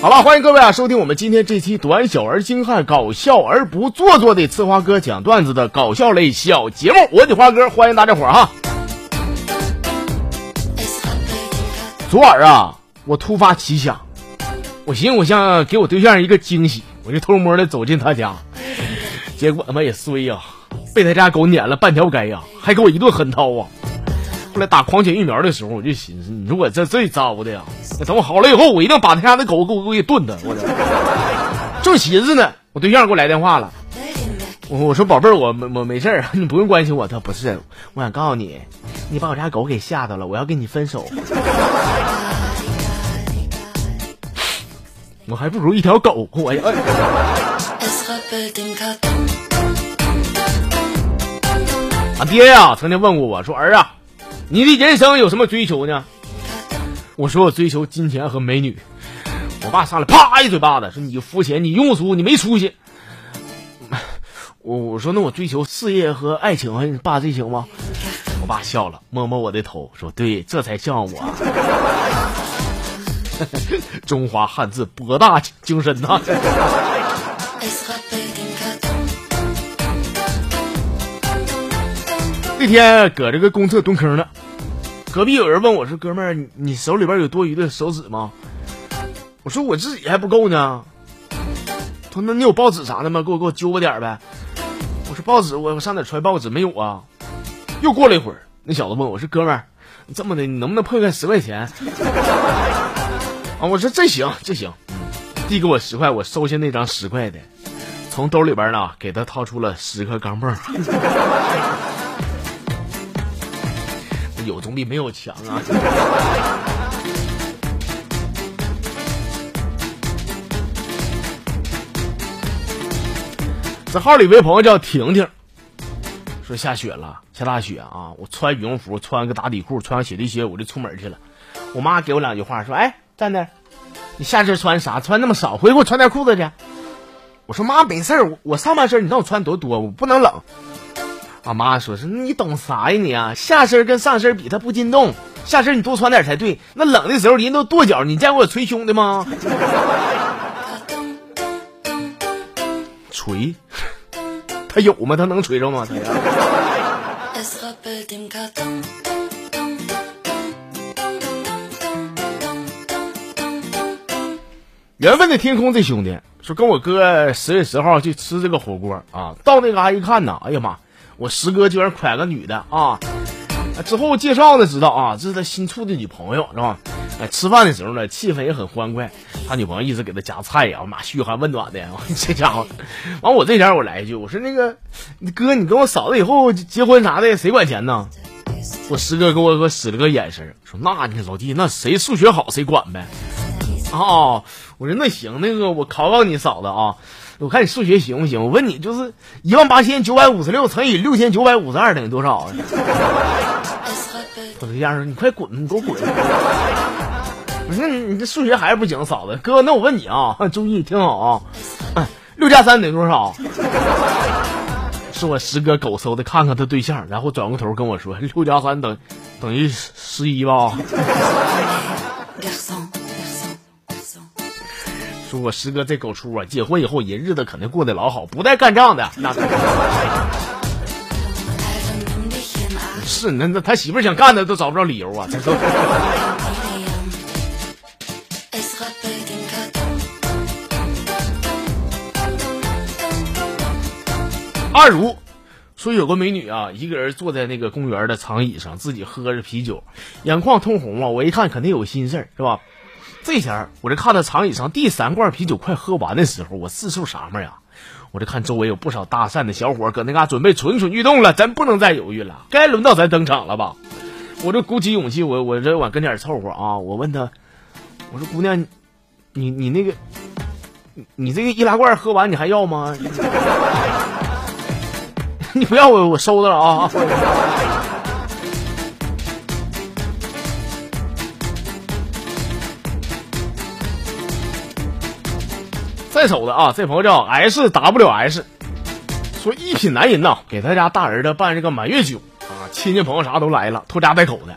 好了，欢迎各位啊，收听我们今天这期短小而精悍、搞笑而不做作的刺花哥讲段子的搞笑类小节目。我的花哥，欢迎大家伙儿哈。昨晚啊，我突发奇想，我寻思我想给我对象一个惊喜，我就偷摸的走进他家，结果他妈也衰呀，被他家狗撵了半条街呀，还给我一顿狠掏啊。后来打狂犬疫苗的时候，我就寻思，你说我这最糟的呀！等我好了以后，我一定把他家那狗给我给我给炖他！我正寻思呢，我对象给我来电话了。我我说宝贝儿，我没我没事儿，你不用关心我。他不是，我想告诉你，你把我家狗给吓到了，我要跟你分手。我还不如一条狗，我呀。俺爹呀，曾经问过我说：“儿啊。”你的人生有什么追求呢？我说我追求金钱和美女。我爸上来啪一嘴巴子，说你肤浅，你庸俗，你没出息。我我说那我追求事业和爱情，爸这行吗？我爸笑了，摸摸我的头，说对，这才像我。中华汉字博大精深呐。那天搁这个公厕蹲坑呢，隔壁有人问我说：“哥们儿，你手里边有多余的手纸吗？”我说：“我自己还不够呢。”他说：“那你有报纸啥的吗？给我给我揪吧点呗。”我说：“报纸我我上哪揣报纸？没有啊。”又过了一会儿，那小子问我说：“哥们儿，这么的，你能不能碰个十块钱？” 啊，我说：“这行这行。”递给我十块，我收下那张十块的，从兜里边呢给他掏出了十颗钢镚。有总比没有强啊！这号里位朋友叫婷婷，说下雪了，下大雪啊！我穿羽绒服，穿个打底裤，穿上雪地靴，我就出门去了。我妈给我两句话，说：“哎，站那，你下身穿啥？穿那么少，回去给我穿点裤子去。”我说：“妈，没事，我上半身你让我穿多多，我不能冷。”俺妈说：“是你懂啥呀你啊？下身跟上身比，它不禁冻。下身你多穿点才对。那冷的时候人都跺脚，你见过我捶胸的吗？捶？他有吗？他能捶着吗？他呀？”缘分的天空这兄弟说：“跟我哥十月十号去吃这个火锅啊，到那嘎一看呢，哎呀妈！”我师哥居然拐个女的啊！之后介绍的知道啊，这是他新处的女朋友是吧？哎，吃饭的时候呢，气氛也很欢快。他女朋友一直给他夹菜呀，妈嘘寒问暖的。这家伙，完我这前我来一句，我说那个，哥，你跟我嫂子以后结婚啥的，谁管钱呢？我师哥给我给我使了个眼神，说那你老弟，那谁数学好谁管呗。啊，我说那行，那个我考考你嫂子啊。我看你数学行不行？我问你，就是一万八千九百五十六乘以六千九百五十二等于多少啊？我对象说：“你快滚，你给我滚！” 我说：“你你这数学还是不行，嫂子哥，那我问你啊，注意听好啊，六加三等于多少？”是我师哥狗搜的，看看他对象，然后转过头跟我说：“六加三等等于十一吧？”说我师哥这狗出啊，结婚以后人日子肯定过得老好，不带干仗的。那是那那他媳妇想干他都找不着理由啊。这都。二如说有个美女啊，一个人坐在那个公园的长椅上，自己喝着啤酒，眼眶通红啊。我一看肯定有心事是吧？这前我这看到长椅上第三罐啤酒快喝完的时候，我四处啥么呀？我这看周围有不少搭讪的小伙搁那嘎准备蠢蠢欲动了，咱不能再犹豫了，该轮到咱登场了吧？我这鼓起勇气，我我这往跟前凑合啊！我问他，我说姑娘，你你那个，你这个易拉罐喝完你还要吗？你不要我我收着了啊！再瞅的啊，这朋友叫 S W S，说一品男人呐，给他家大儿子办这个满月酒啊，亲戚朋友啥都来了，拖家带口的。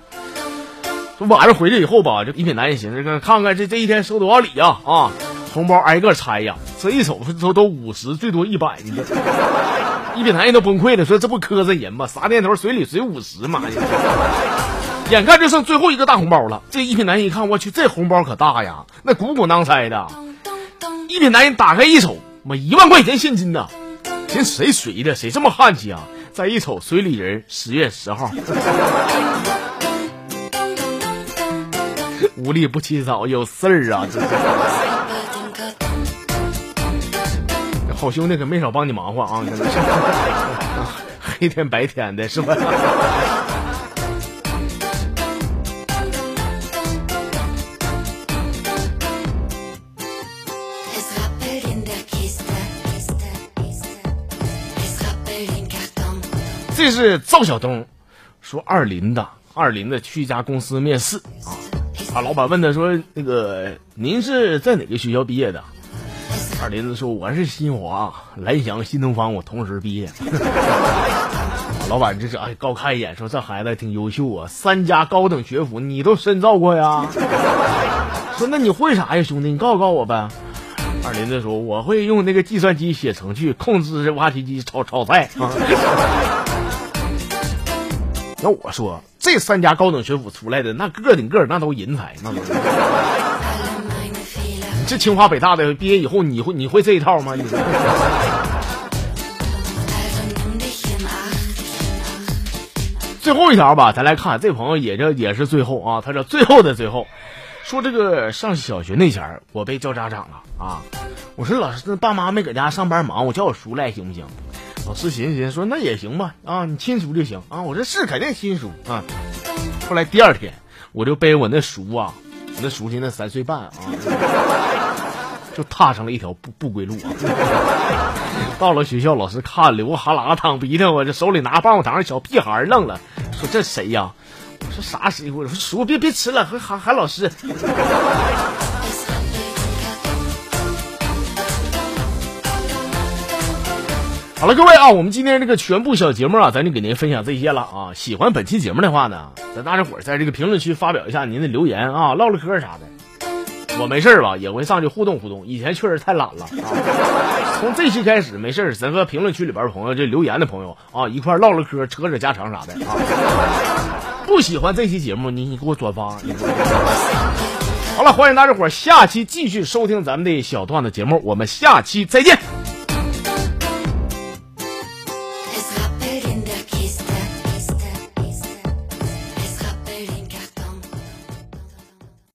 说晚上回去以后吧，这一品男人寻思，看看这这一天收多少礼呀？啊，红包挨个拆呀，这一瞅都都五十，最多一百呢。一品男人都崩溃了，说这不磕碜人吗？啥年头随礼随五十妈呀！眼看就剩最后一个大红包了，这一品男人一看，我去，这红包可大呀，那鼓鼓囊塞的。一品男人打开一瞅，妈一万块钱现金呐！寻谁随的？谁这么悍气啊？再一瞅，随礼人十月十号。无利不起早，有事儿啊！这好兄弟可没少帮你忙活啊！真的是黑天白天的，是吧？这是赵小东说二林的，二林的去一家公司面试啊。啊！老板问他说：“那个，您是在哪个学校毕业的？”二林子说：“我是新华、蓝翔、新东方，我同时毕业。”老板这是哎高看一眼，说：“这孩子挺优秀啊，三家高等学府你都深造过呀？” 说：“那你会啥呀，兄弟？你告诉告诉我呗。”二林子说：“我会用那个计算机写程序，控制挖掘机炒炒菜啊。” 那我说。这三家高等学府出来的那个顶个那都人才，那都。这清华北大的毕业以后，你会你会这一套吗？你。最后一条吧，咱来看这朋友也叫也是最后啊，他叫最后的最后，说这个上小学那前儿我被叫家长了啊，我说老师爸妈没搁家上班忙，我叫我叔来行不行？老师寻思寻思说那也行吧啊，你亲叔就行啊。我说是肯定亲叔啊。后来第二天，我就背我那叔啊，我那叔现在三岁半啊，就踏上了一条不不归路啊。到了学校，老师看流哈喇子淌鼻涕，我这手里拿棒棒糖，小屁孩愣了，说这谁呀？我说啥谁？我说叔别别吃了，还喊喊老师。好了，各位啊，我们今天这个全部小节目啊，咱就给您分享这些了啊。喜欢本期节目的话呢，咱大家伙在这个评论区发表一下您的留言啊，唠唠嗑啥的。我没事吧，也会上去互动互动。以前确实太懒了啊。从这期开始，没事咱和评论区里边的朋友这留言的朋友啊，一块唠唠嗑，扯扯家常啥的啊。不喜欢这期节目，你你给我转发。好了，欢迎大家伙下期继续收听咱们的小段子节目，我们下期再见。